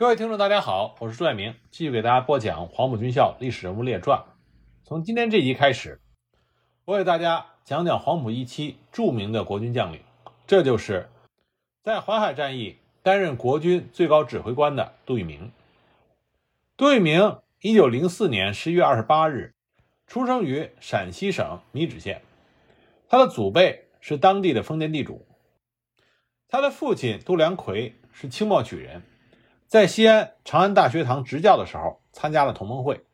各位听众，大家好，我是朱爱明，继续给大家播讲黄埔军校历史人物列传。从今天这集开始，我给大家讲讲黄埔一期著名的国军将领，这就是在淮海战役担任国军最高指挥官的杜聿明。杜聿明，一九零四年十一月二十八日出生于陕西省米脂县，他的祖辈是当地的封建地主，他的父亲杜良奎是清末举人。在西安长安大学堂执教的时候，参加了同盟会，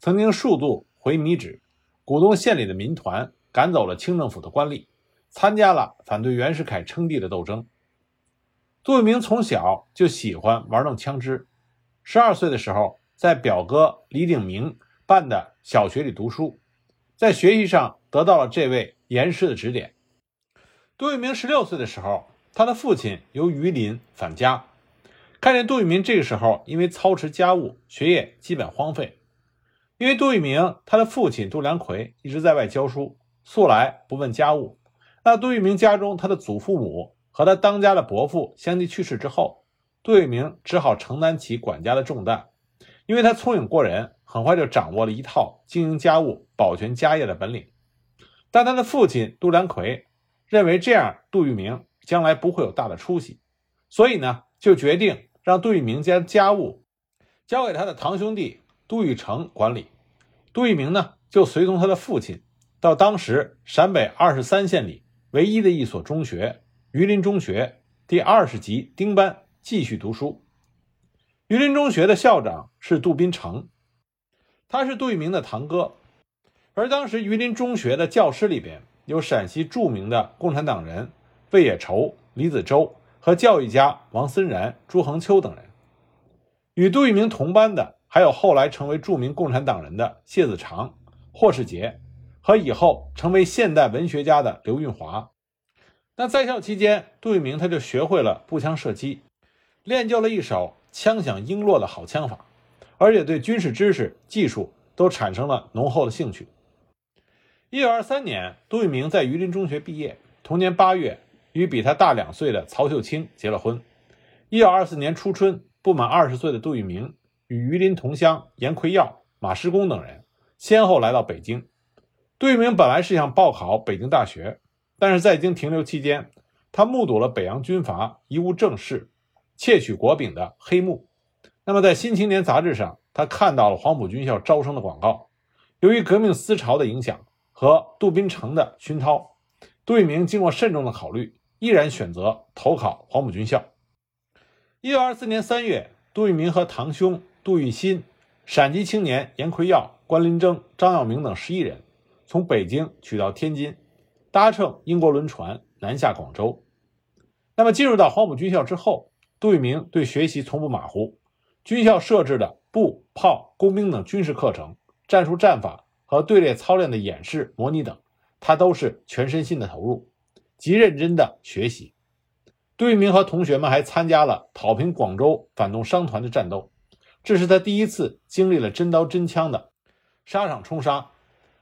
曾经数度回米脂，鼓动县里的民团赶走了清政府的官吏，参加了反对袁世凯称帝的斗争。杜聿明从小就喜欢玩弄枪支，十二岁的时候，在表哥李鼎铭办的小学里读书，在学习上得到了这位严师的指点。杜聿明十六岁的时候，他的父亲由榆林返家。看见杜聿明这个时候因为操持家务，学业基本荒废。因为杜聿明他的父亲杜良奎一直在外教书，素来不问家务。那杜聿明家中他的祖父母和他当家的伯父相继去世之后，杜聿明只好承担起管家的重担。因为他聪颖过人，很快就掌握了一套经营家务、保全家业的本领。但他的父亲杜良奎认为这样杜聿明将来不会有大的出息，所以呢，就决定。让杜聿明将家务交给他的堂兄弟杜聿成管理，杜聿明呢就随从他的父亲到当时陕北二十三县里唯一的一所中学——榆林中学第二十级丁班继续读书。榆林中学的校长是杜宾成，他是杜聿明的堂哥，而当时榆林中学的教师里边有陕西著名的共产党人魏野畴、李子洲。和教育家王森然、朱恒秋等人，与杜聿明同班的还有后来成为著名共产党人的谢子长、霍世杰，和以后成为现代文学家的刘运华。那在校期间，杜聿明他就学会了步枪射击，练就了一手枪响璎珞的好枪法，而且对军事知识、技术都产生了浓厚的兴趣。一九二三年，杜聿明在榆林中学毕业，同年八月。与比他大两岁的曹秀清结了婚。一九二四年初春，不满二十岁的杜聿明与榆林同乡严奎耀、马师公等人先后来到北京。杜聿明本来是想报考北京大学，但是在京停留期间，他目睹了北洋军阀贻误政事、窃取国饼的黑幕。那么，在《新青年》杂志上，他看到了黄埔军校招生的广告。由于革命思潮的影响和杜宾城的熏陶，杜聿明经过慎重的考虑。依然选择投考黄埔军校。一九二四年三月，杜聿明和堂兄杜聿新、陕籍青年严奎耀、关林征、张耀明等十一人从北京取到天津，搭乘英国轮船南下广州。那么进入到黄埔军校之后，杜聿明对学习从不马虎，军校设置的步、炮、工兵等军事课程、战术战法和队列操练的演示、模拟等，他都是全身心的投入。极认真的学习，杜聿明和同学们还参加了讨平广州反动商团的战斗，这是他第一次经历了真刀真枪的沙场冲杀。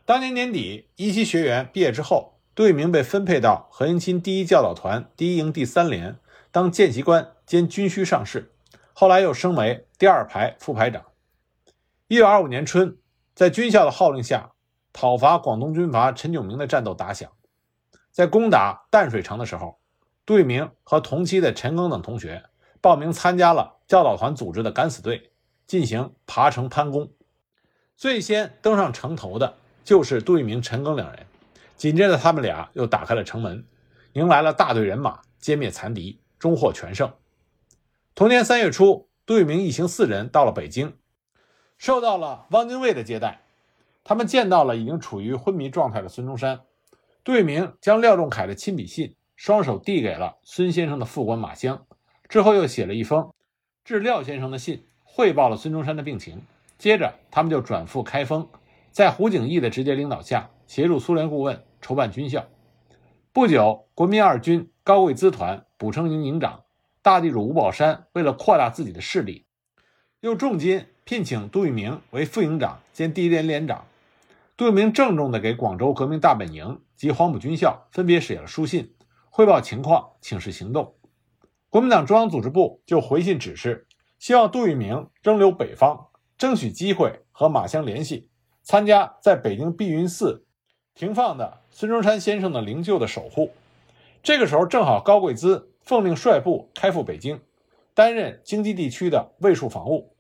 当年年底，一期学员毕业之后，杜聿明被分配到何应钦第一教导团第一营第三连当见习官兼军需上士，后来又升为第二排副排长。一九二五年春，在军校的号令下，讨伐广东军阀陈炯明的战斗打响。在攻打淡水城的时候，杜聿明和同期的陈赓等同学报名参加了教导团组织的敢死队，进行爬城攀攻。最先登上城头的就是杜聿明、陈赓两人，紧接着他们俩又打开了城门，迎来了大队人马，歼灭残敌，终获全胜。同年三月初，杜聿明一行四人到了北京，受到了汪精卫的接待，他们见到了已经处于昏迷状态的孙中山。杜聿明将廖仲恺的亲笔信双手递给了孙先生的副官马湘，之后又写了一封致廖先生的信，汇报了孙中山的病情。接着，他们就转赴开封，在胡景翼的直接领导下，协助苏联顾问筹办军校。不久，国民二军高贵资团补充营营长大地主吴宝山为了扩大自己的势力，又重金聘请杜聿明为副营长兼第一连连长。杜聿明郑重地给广州革命大本营。及黄埔军校分别写了书信，汇报情况，请示行动。国民党中央组织部就回信指示，希望杜聿明仍留北方，争取机会和马相联系，参加在北京碧云寺停放的孙中山先生的灵柩的守护。这个时候，正好高贵滋奉令率部开赴北京，担任京畿地区的卫戍防务。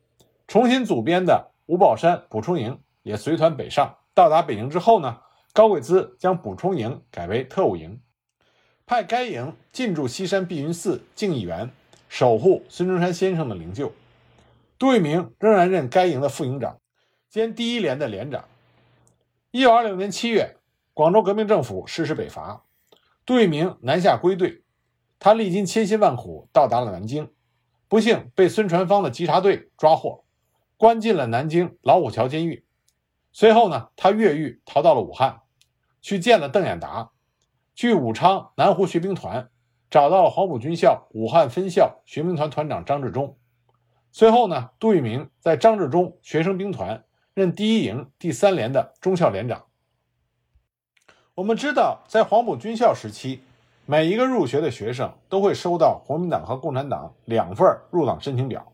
重新组编的吴宝山补充营也随团北上。到达北京之后呢，高贵滋将补充营改为特务营，派该营进驻西山碧云寺敬义园，守护孙中山先生的灵柩。杜聿明仍然任该营的副营长，兼第一连的连长。一九二六年七月，广州革命政府实施北伐，杜聿明南下归队。他历经千辛万苦到达了南京，不幸被孙传芳的稽查队抓获，关进了南京老虎桥监狱。随后呢，他越狱逃到了武汉，去见了邓演达，去武昌南湖学兵团找到了黄埔军校武汉分校学兵团团长张治中。随后呢，杜聿明在张治中学生兵团任第一营第三连的中校连长。我们知道，在黄埔军校时期。每一个入学的学生都会收到国民党和共产党两份入党申请表。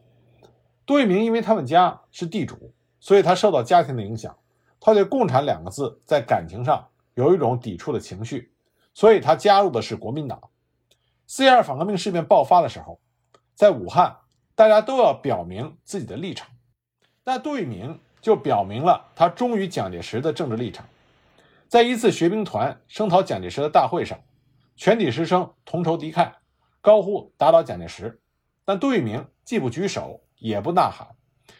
杜聿明因为他们家是地主，所以他受到家庭的影响，他对“共产”两个字在感情上有一种抵触的情绪，所以他加入的是国民党。四一二反革命事变爆发的时候，在武汉，大家都要表明自己的立场，那杜聿明就表明了他忠于蒋介石的政治立场。在一次学兵团声讨蒋介石的大会上。全体师生同仇敌忾，高呼打倒蒋介石。但杜聿明既不举手，也不呐喊，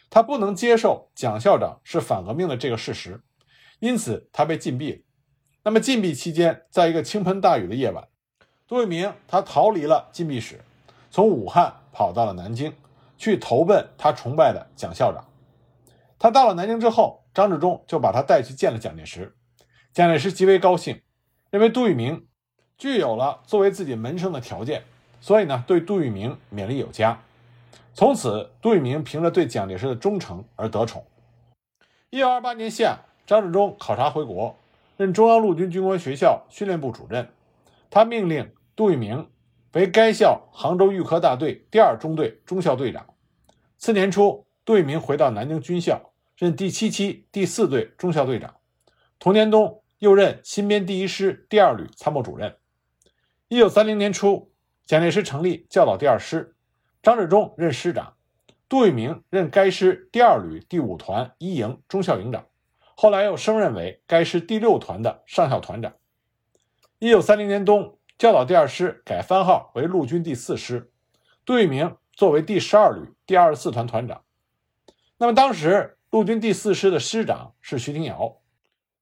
他不能接受蒋校长是反革命的这个事实，因此他被禁闭了。那么禁闭期间，在一个倾盆大雨的夜晚，杜聿明他逃离了禁闭室，从武汉跑到了南京，去投奔他崇拜的蒋校长。他到了南京之后，张治中就把他带去见了蒋介石。蒋介石极为高兴，认为杜聿明。具有了作为自己门生的条件，所以呢，对杜聿明勉励有加。从此，杜聿明凭着对蒋介石的忠诚而得宠。一九二八年夏，张治中考察回国，任中央陆军军官学校训练部主任。他命令杜聿明为该校杭州预科大队第二中队中校队长。次年初，杜聿明回到南京军校，任第七期第四队中校队长。同年冬，又任新编第一师第二旅参谋主任。一九三零年初，蒋介石成立教导第二师，张治中任师长，杜聿明任该师第二旅第五团一营中校营长，后来又升任为该师第六团的上校团长。一九三零年冬，教导第二师改番号为陆军第四师，杜聿明作为第十二旅第二十四团团长。那么当时陆军第四师的师长是徐廷瑶，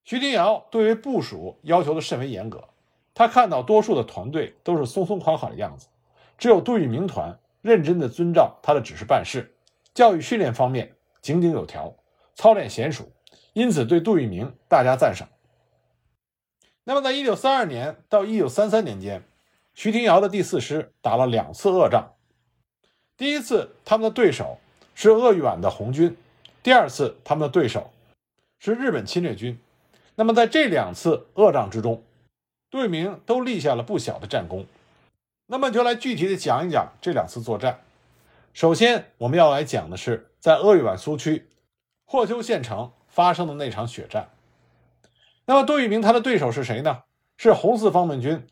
徐廷瑶对于部署要求的甚为严格。他看到多数的团队都是松松垮垮的样子，只有杜聿明团认真地遵照他的指示办事，教育训练方面井井有条，操练娴熟，因此对杜聿明大加赞赏。那么，在一九三二年到一九三三年间，徐廷瑶的第四师打了两次恶仗。第一次，他们的对手是鄂豫皖的红军；第二次，他们的对手是日本侵略军。那么，在这两次恶仗之中，杜聿明都立下了不小的战功，那么就来具体的讲一讲这两次作战。首先，我们要来讲的是在鄂豫皖苏区霍邱县城发生的那场血战。那么，杜聿明他的对手是谁呢？是红四方面军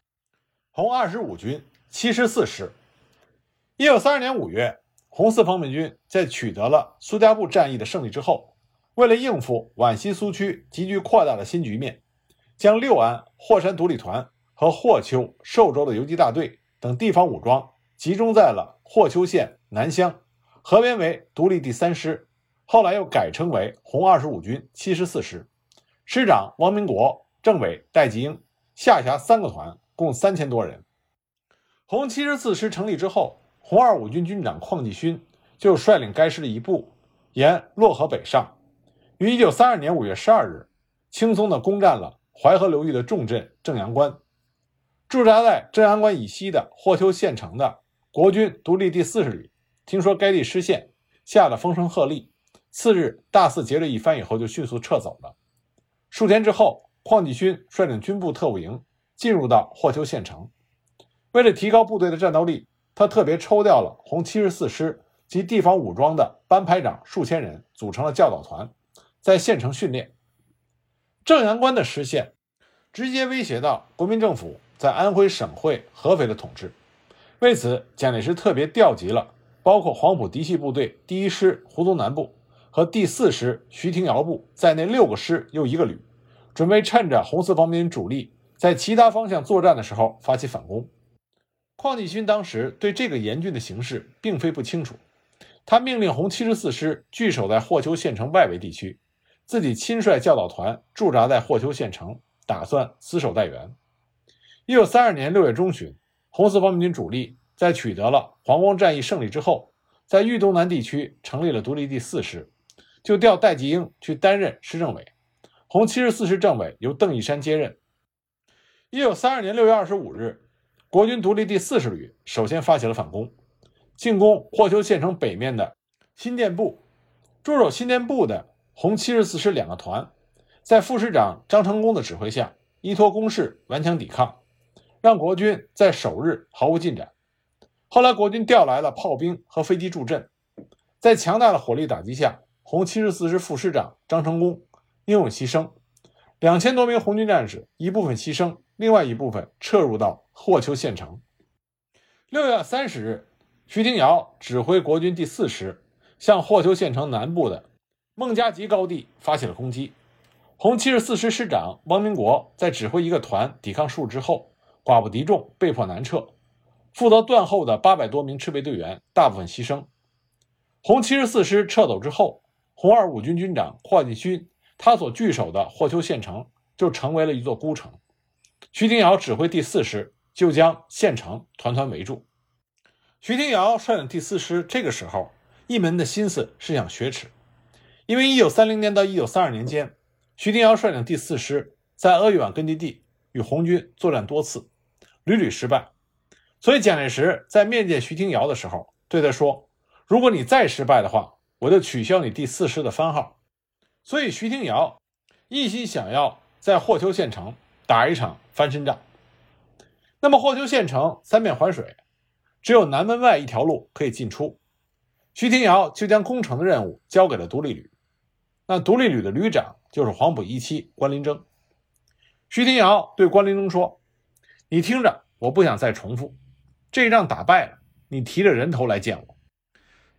红二十五军七十四师。一九三二年五月，红四方面军在取得了苏家埠战役的胜利之后，为了应付皖西苏区急剧扩大的新局面。将六安霍山独立团和霍邱、寿州的游击大队等地方武装集中在了霍邱县南乡，合编为独立第三师，后来又改称为红二十五军七十四师，师长汪明国、政委戴季英，下辖三个团，共三千多人。红七十四师成立之后，红二五军军长邝继勋就率领该师的一部沿洛河北上，于一九三二年五月十二日，轻松地攻占了。淮河流域的重镇正阳关，驻扎在正阳关以西的霍邱县城的国军独立第四十旅，听说该地失陷，吓得风声鹤唳。次日大肆劫掠一番以后，就迅速撤走了。数天之后，邝继勋率领军部特务营进入到霍邱县城，为了提高部队的战斗力，他特别抽调了红七十四师及地方武装的班排长数千人组成了教导团，在县城训练。正阳关的失陷，直接威胁到国民政府在安徽省会合肥的统治。为此，蒋介石特别调集了包括黄埔嫡系部队第一师胡宗南部和第四师徐廷瑶部在内六个师又一个旅，准备趁着红四方面军主力在其他方向作战的时候发起反攻。邝继勋当时对这个严峻的形势并非不清楚，他命令红七十四师据守在霍邱县城外围地区，自己亲率教导团驻扎在霍邱县城，打算死守待援。一九三二年六月中旬。红四方面军主力在取得了黄光战役胜利之后，在豫东南地区成立了独立第四师，就调戴季英去担任师政委，红七十四师政委由邓一山接任。一九三二年六月二十五日，国军独立第四十旅首先发起了反攻，进攻霍邱县城北面的新店部。驻守新店部的红七十四师两个团，在副师长张成功的指挥下，依托工事顽强抵抗。让国军在首日毫无进展。后来，国军调来了炮兵和飞机助阵，在强大的火力打击下，红七十四师副师长张成功英勇牺牲，两千多名红军战士一部分牺牲，另外一部分撤入到霍邱县城。六月三十日，徐廷瑶指挥国军第四师向霍邱县城南部的孟家集高地发起了攻击。红七十四师师长汪明国在指挥一个团抵抗数之后。寡不敌众，被迫南撤。负责断后的八百多名赤卫队员大部分牺牲。红七十四师撤走之后，红二五军军长霍继勋他所据守的霍邱县城就成为了一座孤城。徐廷瑶指挥第四师就将县城团团围住。徐廷瑶率领第四师这个时候一门的心思是想雪耻，因为一九三零年到一九三二年间，徐廷瑶率领第四师在鄂豫皖根据地与红军作战多次。屡屡失败，所以蒋介石在面见徐廷瑶的时候对他说：“如果你再失败的话，我就取消你第四师的番号。”所以徐廷瑶一心想要在霍邱县城打一场翻身仗。那么霍邱县城三面环水，只有南门外一条路可以进出，徐廷瑶就将攻城的任务交给了独立旅。那独立旅的旅长就是黄埔一期关林征。徐廷瑶对关林征说。你听着，我不想再重复。这一仗打败了，你提着人头来见我。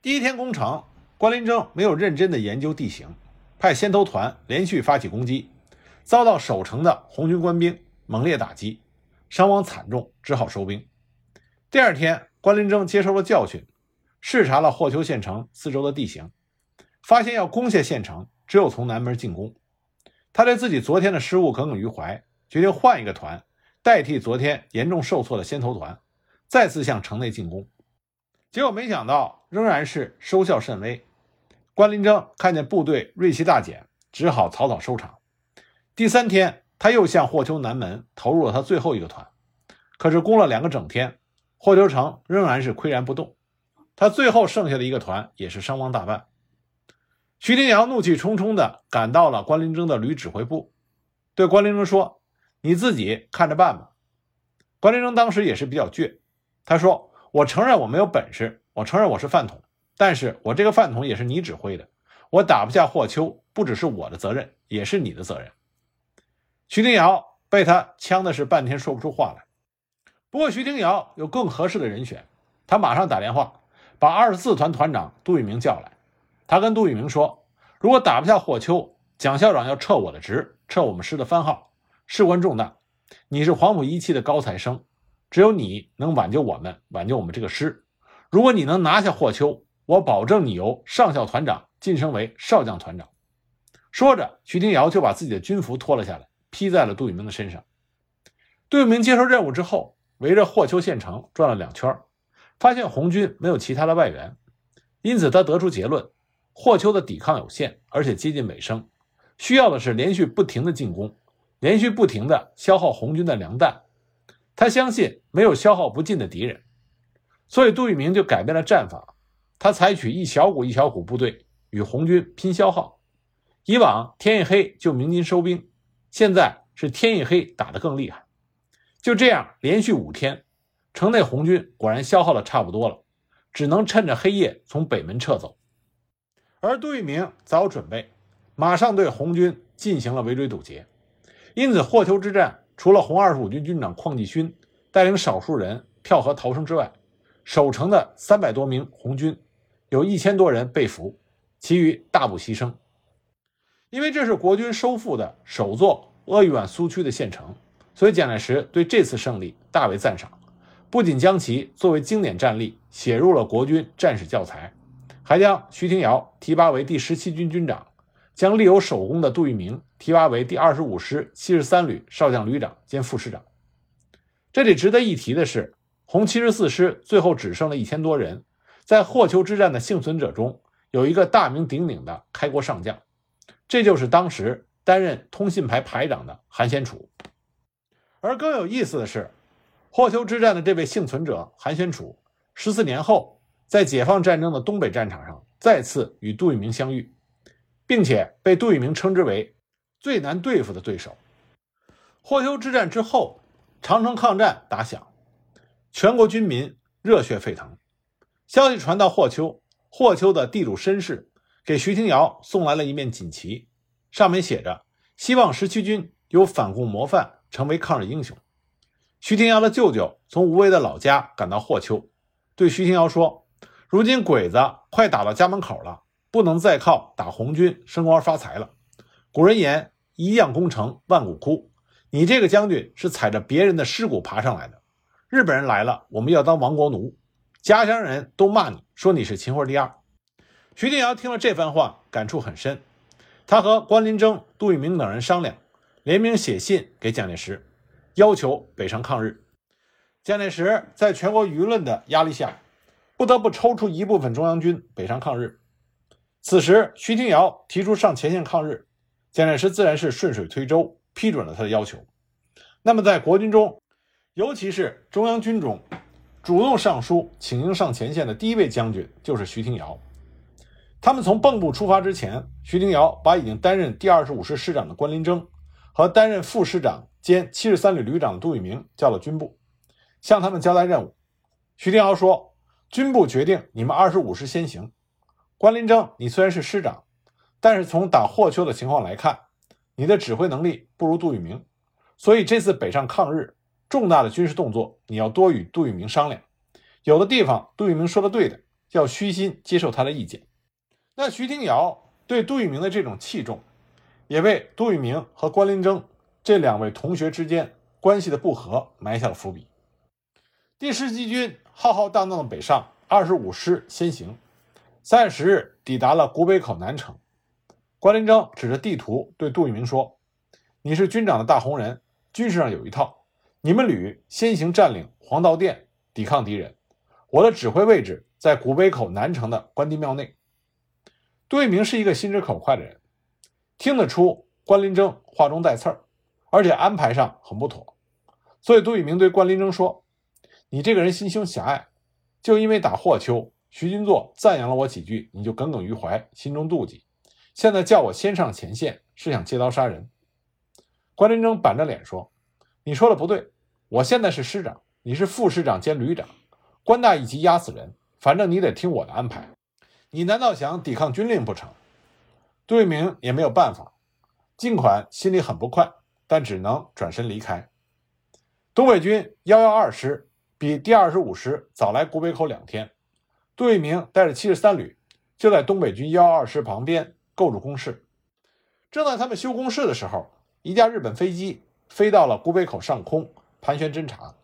第一天攻城，关林征没有认真的研究地形，派先头团连续发起攻击，遭到守城的红军官兵猛烈打击，伤亡惨重，只好收兵。第二天，关林征接受了教训，视察了霍邱县城四周的地形，发现要攻下县城，只有从南门进攻。他对自己昨天的失误耿耿于怀，决定换一个团。代替昨天严重受挫的先头团，再次向城内进攻，结果没想到仍然是收效甚微。关林征看见部队锐气大减，只好草草收场。第三天，他又向霍邱南门投入了他最后一个团，可是攻了两个整天，霍邱城仍然是岿然不动。他最后剩下的一个团也是伤亡大半。徐廷瑶怒气冲冲地赶到了关林征的旅指挥部，对关林征说。你自己看着办吧。关林征当时也是比较倔，他说：“我承认我没有本事，我承认我是饭桶，但是我这个饭桶也是你指挥的，我打不下霍邱，不只是我的责任，也是你的责任。”徐廷瑶被他呛的是半天说不出话来。不过徐廷瑶有更合适的人选，他马上打电话把二十四团团长杜聿明叫来，他跟杜聿明说：“如果打不下霍邱，蒋校长要撤我的职，撤我们师的番号。”事关重大，你是黄埔一期的高材生，只有你能挽救我们，挽救我们这个师。如果你能拿下霍邱，我保证你由上校团长晋升为少将团长。说着，徐廷瑶就把自己的军服脱了下来，披在了杜聿明的身上。杜聿明接受任务之后，围着霍邱县城转了两圈，发现红军没有其他的外援，因此他得出结论：霍邱的抵抗有限，而且接近尾声，需要的是连续不停的进攻。连续不停的消耗红军的粮弹，他相信没有消耗不尽的敌人，所以杜聿明就改变了战法，他采取一小股一小股部队与红军拼消耗。以往天一黑就鸣金收兵，现在是天一黑打得更厉害。就这样连续五天，城内红军果然消耗的差不多了，只能趁着黑夜从北门撤走。而杜聿明早有准备，马上对红军进行了围追堵截。因此，霍丘之战除了红二十五军军长邝继勋带领少数人跳河逃生之外，守城的三百多名红军有一千多人被俘，其余大部牺牲。因为这是国军收复的首座鄂豫皖苏区的县城，所以蒋介石对这次胜利大为赞赏，不仅将其作为经典战例写入了国军战史教材，还将徐廷瑶提拔为第十七军军长，将立有首功的杜聿明提拔为第二十五师七十三旅少将旅长兼副师长。这里值得一提的是，红七十四师最后只剩了一千多人，在霍丘之战的幸存者中，有一个大名鼎鼎的开国上将。这就是当时担任通信排排长的韩先楚，而更有意思的是，霍丘之战的这位幸存者韩先楚，十四年后在解放战争的东北战场上再次与杜聿明相遇，并且被杜聿明称之为最难对付的对手。霍丘之战之后，长城抗战打响，全国军民热血沸腾，消息传到霍丘，霍丘的地主绅士。给徐廷瑶送来了一面锦旗，上面写着：“希望十七军有反共模范，成为抗日英雄。”徐廷瑶的舅舅从无为的老家赶到霍丘，对徐廷瑶说：“如今鬼子快打到家门口了，不能再靠打红军升官发财了。古人言‘一将功成万骨枯’，你这个将军是踩着别人的尸骨爬上来的。日本人来了，我们要当亡国奴，家乡人都骂你说你是秦桧第二。”徐定瑶听了这番话，感触很深。他和关林征、杜聿明等人商量，联名写信给蒋介石，要求北上抗日。蒋介石在全国舆论的压力下，不得不抽出一部分中央军北上抗日。此时，徐廷瑶提出上前线抗日，蒋介石自然是顺水推舟，批准了他的要求。那么，在国军中，尤其是中央军中，主动上书请缨上前线的第一位将军就是徐廷瑶。他们从蚌埠出发之前，徐廷瑶把已经担任第二十五师师长的关林征和担任副师长兼七十三旅旅长的杜聿明叫到军部，向他们交代任务。徐廷瑶说：“军部决定你们二十五师先行。关林征，你虽然是师长，但是从打霍丘的情况来看，你的指挥能力不如杜聿明，所以这次北上抗日重大的军事动作，你要多与杜聿明商量。有的地方杜聿明说的对的，要虚心接受他的意见。”那徐廷瑶对杜聿明的这种器重，也为杜聿明和关林征这两位同学之间关系的不和埋下了伏笔。第十七军浩浩荡荡的北上，二十五师先行，三月十日抵达了古北口南城。关林征指着地图对杜聿明说：“你是军长的大红人，军事上有一套。你们旅先行占领黄道店，抵抗敌人。我的指挥位置在古北口南城的关帝庙内。”杜聿明是一个心直口快的人，听得出关林征话中带刺儿，而且安排上很不妥，所以杜聿明对关林征说：“你这个人心胸狭隘，就因为打霍丘，徐君作赞扬了我几句，你就耿耿于怀，心中妒忌，现在叫我先上前线，是想借刀杀人。”关林征板着脸说：“你说的不对，我现在是师长，你是副师长兼旅长，官大一级压死人，反正你得听我的安排。”你难道想抵抗军令不成？杜聿明也没有办法，尽管心里很不快，但只能转身离开。东北军幺幺二师比第二十五师早来古北口两天，杜聿明带着七十三旅就在东北军幺幺二师旁边构筑工事。正在他们修工事的时候，一架日本飞机飞到了古北口上空盘旋侦察，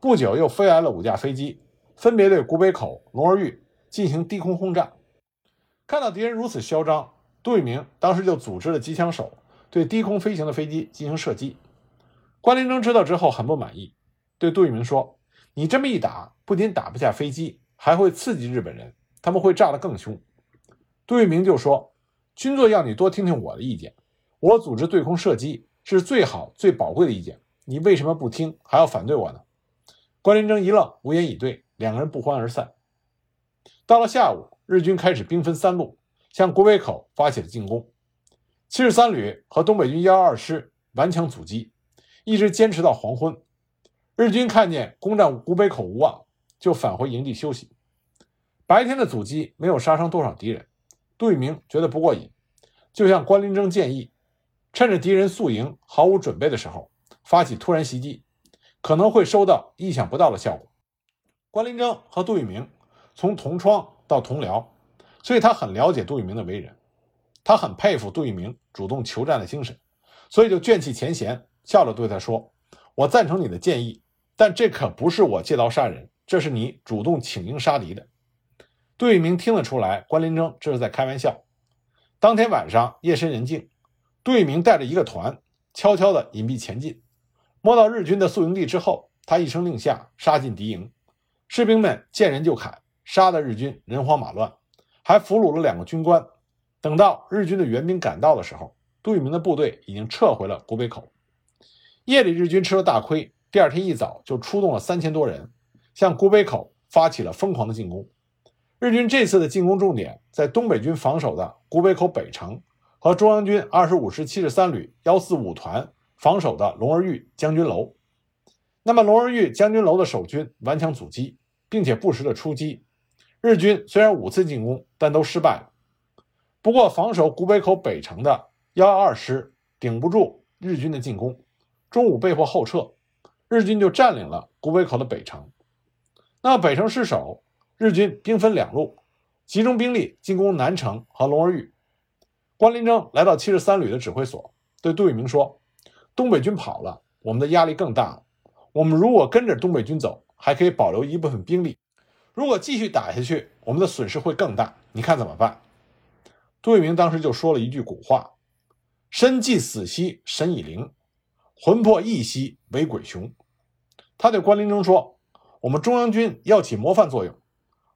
不久又飞来了五架飞机，分别对古北口、龙儿峪进行低空轰炸。看到敌人如此嚣张，杜聿明当时就组织了机枪手对低空飞行的飞机进行射击。关林征知道之后很不满意，对杜聿明说：“你这么一打，不仅打不下飞机，还会刺激日本人，他们会炸得更凶。”杜聿明就说：“军座要你多听听我的意见，我组织对空射击是最好最宝贵的意见，你为什么不听，还要反对我呢？”关林征一愣，无言以对，两个人不欢而散。到了下午。日军开始兵分三路向古北口发起了进攻，七十三旅和东北军幺二师顽强阻击，一直坚持到黄昏。日军看见攻占古北口无望，就返回营地休息。白天的阻击没有杀伤多少敌人，杜聿明觉得不过瘾，就向关麟征建议，趁着敌人宿营毫无准备的时候发起突然袭击，可能会收到意想不到的效果。关林征和杜聿明从同窗到同僚，所以他很了解杜聿明的为人，他很佩服杜聿明主动求战的精神，所以就卷起前嫌，笑着对他说：“我赞成你的建议，但这可不是我借刀杀人，这是你主动请缨杀敌的。”杜聿明听得出来，关林征这是在开玩笑。当天晚上夜深人静，杜聿明带着一个团悄悄地隐蔽前进，摸到日军的宿营地之后，他一声令下，杀进敌营。士兵们见人就砍，杀得日军人慌马乱，还俘虏了两个军官。等到日军的援兵赶到的时候，杜聿明的部队已经撤回了古北口。夜里日军吃了大亏，第二天一早就出动了三千多人，向古北口发起了疯狂的进攻。日军这次的进攻重点在东北军防守的古北口北城和中央军二十五师七十三旅幺四五团防守的龙儿峪将军楼。那么，龙儿峪将军楼的守军顽强阻击，并且不时的出击。日军虽然五次进攻，但都失败了。不过，防守古北口北城的幺二二师顶不住日军的进攻，中午被迫后撤，日军就占领了古北口的北城。那么，北城失守。日军兵分两路，集中兵力进攻南城和龙儿峪。关麟征来到七十三旅的指挥所，对杜聿明说：“东北军跑了，我们的压力更大了。我们如果跟着东北军走，还可以保留一部分兵力；如果继续打下去，我们的损失会更大。你看怎么办？”杜聿明当时就说了一句古话：“身既死兮神已灵，魂魄亦兮为鬼雄。”他对关麟征说：“我们中央军要起模范作用。”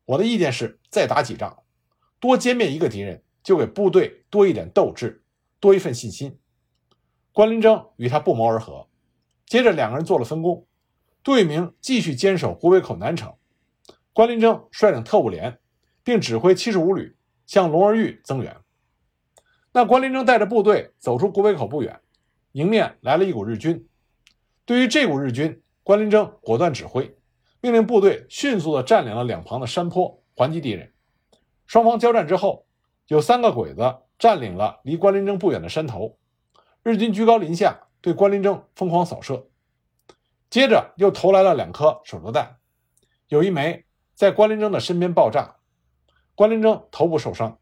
我的意见是，再打几仗，多歼灭一个敌人，就给部队多一点斗志，多一份信心。关林征与他不谋而合。接着，两个人做了分工。杜聿明继续坚守古北口南城，关林征率领特务连，并指挥七十五旅向龙儿峪增援。那关林征带着部队走出古北口不远，迎面来了一股日军。对于这股日军，关林征果断指挥。命令部队迅速地占领了两旁的山坡，还击敌人。双方交战之后，有三个鬼子占领了离关林征不远的山头。日军居高临下，对关林征疯狂扫射。接着又投来了两颗手榴弹，有一枚在关林征的身边爆炸，关林征头部受伤。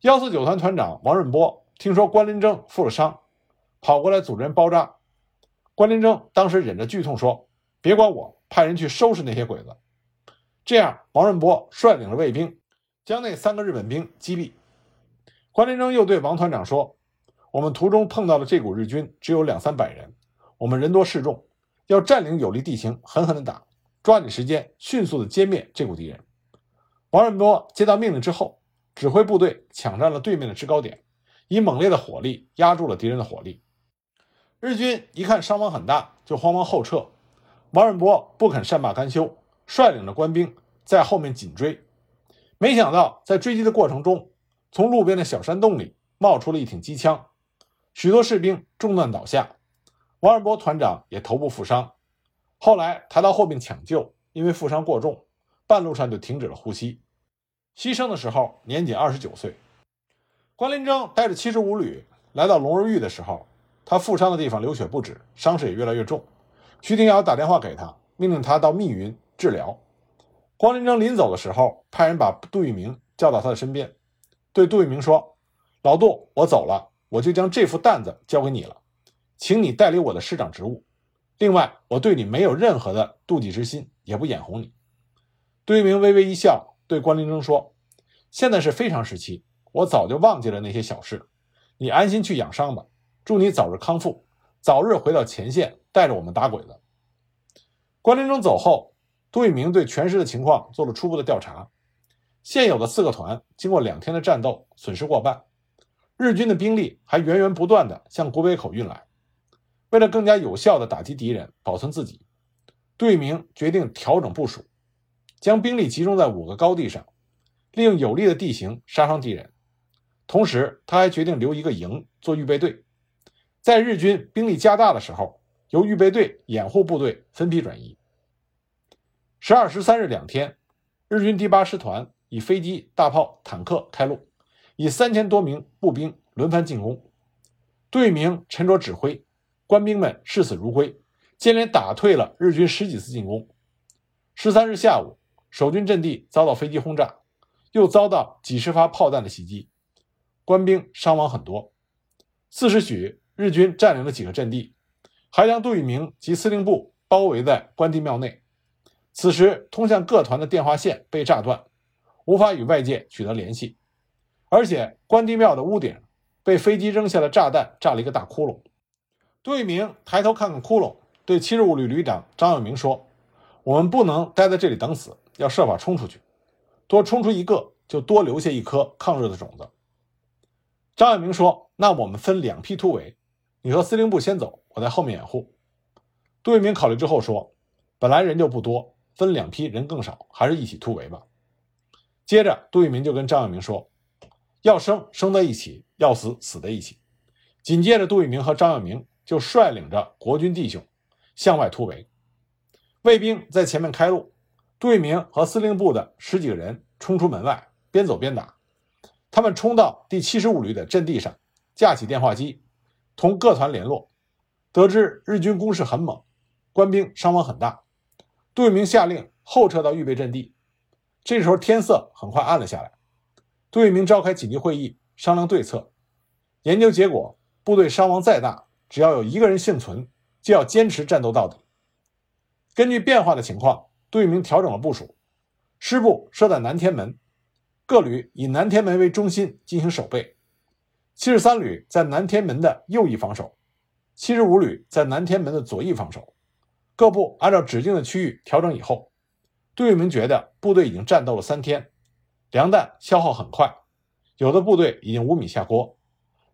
幺四九团团长王润波听说关林征负了伤，跑过来组织人包扎。关林征当时忍着剧痛说：“别管我。”派人去收拾那些鬼子，这样王润波率领着卫兵将那三个日本兵击毙。关林征又对王团长说：“我们途中碰到的这股日军只有两三百人，我们人多势众，要占领有利地形，狠狠地打，抓紧时间，迅速地歼灭这股敌人。”王润波接到命令之后，指挥部队抢占了对面的制高点，以猛烈的火力压住了敌人的火力。日军一看伤亡很大，就慌忙后撤。王润波不肯善罢甘休，率领着官兵在后面紧追。没想到，在追击的过程中，从路边的小山洞里冒出了一挺机枪，许多士兵中弹倒下。王尔博团长也头部负伤，后来抬到后面抢救，因为负伤过重，半路上就停止了呼吸。牺牲的时候年仅二十九岁。关林征带着七十五旅来到龙儿峪的时候，他负伤的地方流血不止，伤势也越来越重。徐廷瑶打电话给他，命令他到密云治疗。关林征临走的时候，派人把杜聿明叫到他的身边，对杜聿明说：“老杜，我走了，我就将这副担子交给你了，请你代理我的师长职务。另外，我对你没有任何的妒忌之心，也不眼红你。”杜聿明微微一笑，对关林征说：“现在是非常时期，我早就忘记了那些小事，你安心去养伤吧。祝你早日康复，早日回到前线。”带着我们打鬼子。关林征走后，杜聿明对全师的情况做了初步的调查。现有的四个团经过两天的战斗，损失过半。日军的兵力还源源不断地向古北口运来。为了更加有效地打击敌人，保存自己，杜聿明决定调整部署，将兵力集中在五个高地上，利用有利的地形杀伤敌人。同时，他还决定留一个营做预备队，在日军兵力加大的时候。由预备队掩护部队分批转移。十二、十三日两天，日军第八师团以飞机、大炮、坦克开路，以三千多名步兵轮番进攻。杜聿明沉着指挥，官兵们视死如归，接连打退了日军十几次进攻。十三日下午，守军阵地遭到飞机轰炸，又遭到几十发炮弹的袭击，官兵伤亡很多。四时许，日军占领了几个阵地，还将杜聿明及司令部包围在关帝庙内。此时，通向各团的电话线被炸断，无法与外界取得联系，而且关帝庙的屋顶。被飞机扔下的炸弹炸了一个大窟窿。杜聿明抬头看看窟窿，对七十五旅旅长张友铭说：“我们不能待在这里等死，要设法冲出去。多冲出一个，就多留下一颗抗日的种子。”张友铭说：“那我们分两批突围，你和司令部先走，我在后面掩护。”杜聿明考虑之后说：“本来人就不多，分两批人更少，还是一起突围吧。”接着，杜聿明就跟张友铭说。要生生在一起，要死死在一起。紧接着，杜聿明和张耀明就率领着国军弟兄向外突围，卫兵在前面开路，杜聿明和司令部的十几个人冲出门外，边走边打。他们冲到第七十五旅的阵地上，架起电话机，同各团联络，得知日军攻势很猛，官兵伤亡很大。杜聿明下令后撤到预备阵地。这时候天色很快暗了下来。杜聿明召开紧急会议，商量对策。研究结果，部队伤亡再大，只要有一个人幸存，就要坚持战斗到底。根据变化的情况，杜聿明调整了部署：师部设在南天门，各旅以南天门为中心进行守备；七十三旅在南天门的右翼防守，七十五旅在南天门的左翼防守。各部按照指定的区域调整以后，杜聿明觉得部队已经战斗了三天。粮弹消耗很快，有的部队已经无米下锅，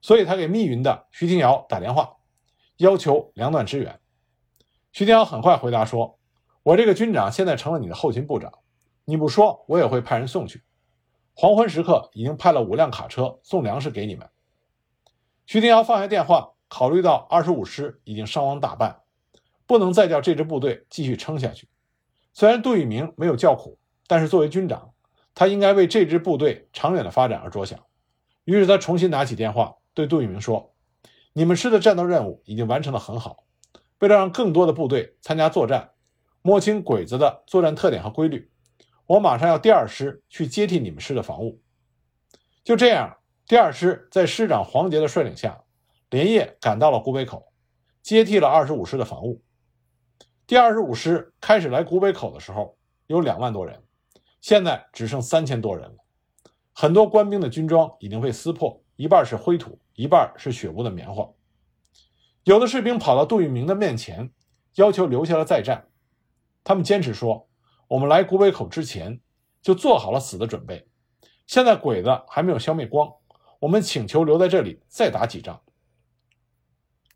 所以他给密云的徐廷瑶打电话，要求粮弹支援。徐廷瑶很快回答说：“我这个军长现在成了你的后勤部长，你不说我也会派人送去。黄昏时刻已经派了五辆卡车送粮食给你们。”徐廷瑶放下电话，考虑到二十五师已经伤亡大半，不能再叫这支部队继续撑下去。虽然杜聿明没有叫苦，但是作为军长。他应该为这支部队长远的发展而着想，于是他重新拿起电话对杜聿明说：“你们师的战斗任务已经完成的很好，为了让更多的部队参加作战，摸清鬼子的作战特点和规律，我马上要第二师去接替你们师的防务。”就这样，第二师在师长黄杰的率领下，连夜赶到了古北口，接替了二十五师的防务。第二十五师开始来古北口的时候，有两万多人。现在只剩三千多人了，很多官兵的军装已经被撕破，一半是灰土，一半是血污的棉花。有的士兵跑到杜聿明的面前，要求留下来再战。他们坚持说：“我们来古北口之前就做好了死的准备，现在鬼子还没有消灭光，我们请求留在这里再打几仗。”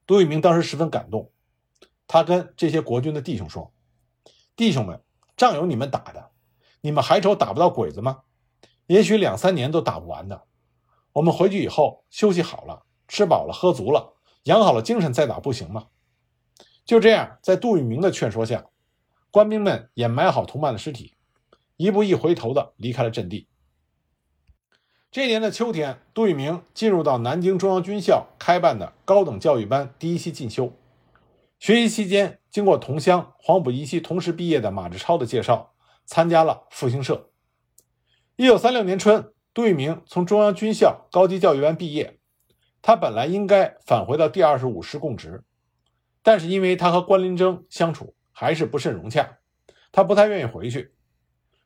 杜聿明当时十分感动，他跟这些国军的弟兄说：“弟兄们，仗有你们打的。”你们还愁打不到鬼子吗？也许两三年都打不完的。我们回去以后休息好了，吃饱了，喝足了，养好了精神再打，不行吗？就这样，在杜聿明的劝说下，官兵们掩埋好同伴的尸体，一步一回头的离开了阵地。这年的秋天，杜聿明进入到南京中央军校开办的高等教育班第一期进修。学习期间，经过同乡黄埔一期同时毕业的马志超的介绍。参加了复兴社。一九三六年春，杜聿明从中央军校高级教育班毕业。他本来应该返回到第二十五师供职，但是因为他和关麟征相处还是不甚融洽，他不太愿意回去。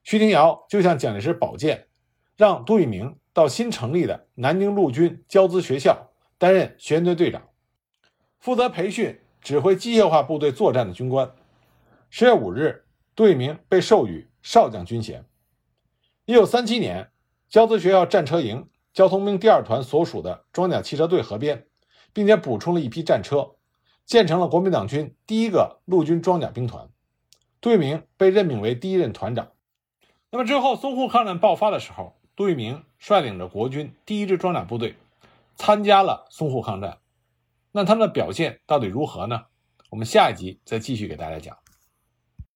徐廷瑶就向蒋介石保荐，让杜聿明到新成立的南京陆军教资学校担任学员队队长，负责培训指挥机械化部队作战的军官。十月五日，杜聿明被授予。少将军衔。一九三七年，交资学校战车营交通兵第二团所属的装甲汽车队合编，并且补充了一批战车，建成了国民党军第一个陆军装甲兵团。杜聿明被任命为第一任团长。那么之后，淞沪抗战爆发的时候，杜聿明率领着国军第一支装甲部队参加了淞沪抗战。那他们的表现到底如何呢？我们下一集再继续给大家讲。